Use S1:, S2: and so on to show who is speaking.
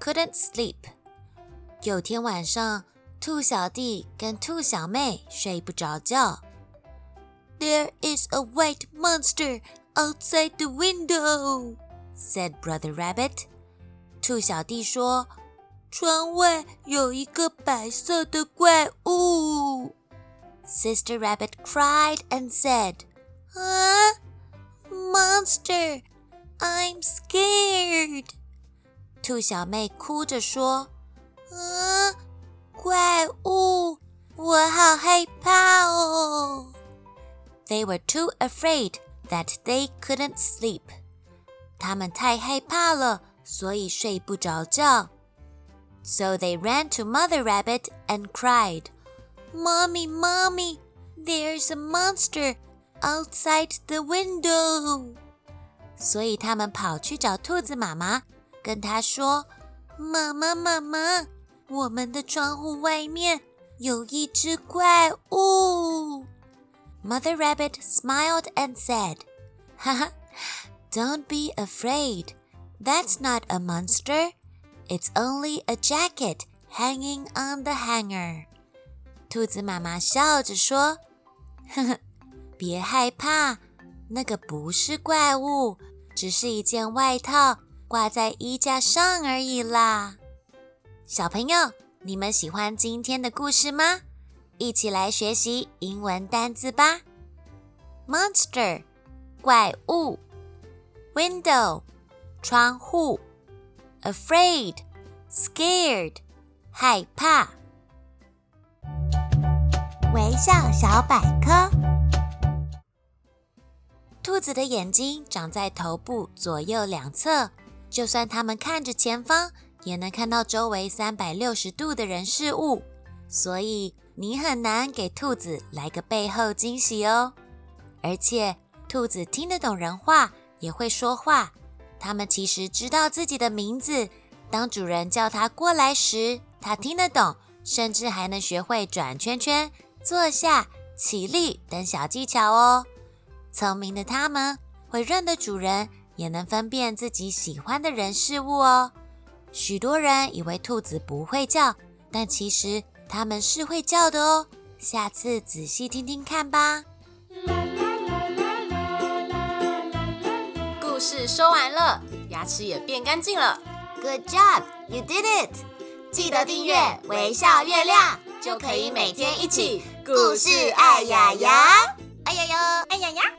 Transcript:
S1: couldn't sleep. 有天晚上，兔小弟跟兔小妹睡不着觉。There is a white monster outside the window," said Brother Rabbit. 兔小弟说：“窗外有一个白色的怪物。” Sister Rabbit cried and said, "Ah, monster!" I'm scared. 兔小妹哭着说：“啊，怪物，我好害怕哦。” They were too afraid that they couldn't sleep. 他们太害怕了，所以睡不着觉。So they ran to Mother Rabbit and cried, "Mommy, Mommy, there's a monster outside the window." 所以他们跑去找兔子妈妈， 跟他说：“妈妈，妈妈，我们的窗户外面有一只怪物。” Mother Rabbit smiled and said, "Haha, don't be afraid. That's not a monster. It's only a jacket hanging on the hanger." 兔子妈妈笑着说：“呵呵，别害怕，那个不是怪物。”只是一件外套挂在衣架上而已啦。小朋友，你们喜欢今天的故事吗？一起来学习英文单词吧。Monster，怪物；Window，窗户；Afraid，Scared，害怕。微笑小百科。兔子的眼睛长在头部左右两侧，就算它们看着前方，也能看到周围三百六十度的人事物。所以你很难给兔子来个背后惊喜哦。而且兔子听得懂人话，也会说话。它们其实知道自己的名字，当主人叫它过来时，它听得懂，甚至还能学会转圈圈、坐下、起立等小技巧哦。聪明的它们会认得主人，也能分辨自己喜欢的人事物哦。许多人以为兔子不会叫，但其实它们是会叫的哦。下次仔细听听看吧。
S2: 故事说完了，牙齿也变干净了。
S1: Good job, you did it！记得订阅微笑月亮，就可以每天一起故事爱牙牙，
S2: 爱牙牙，爱牙牙。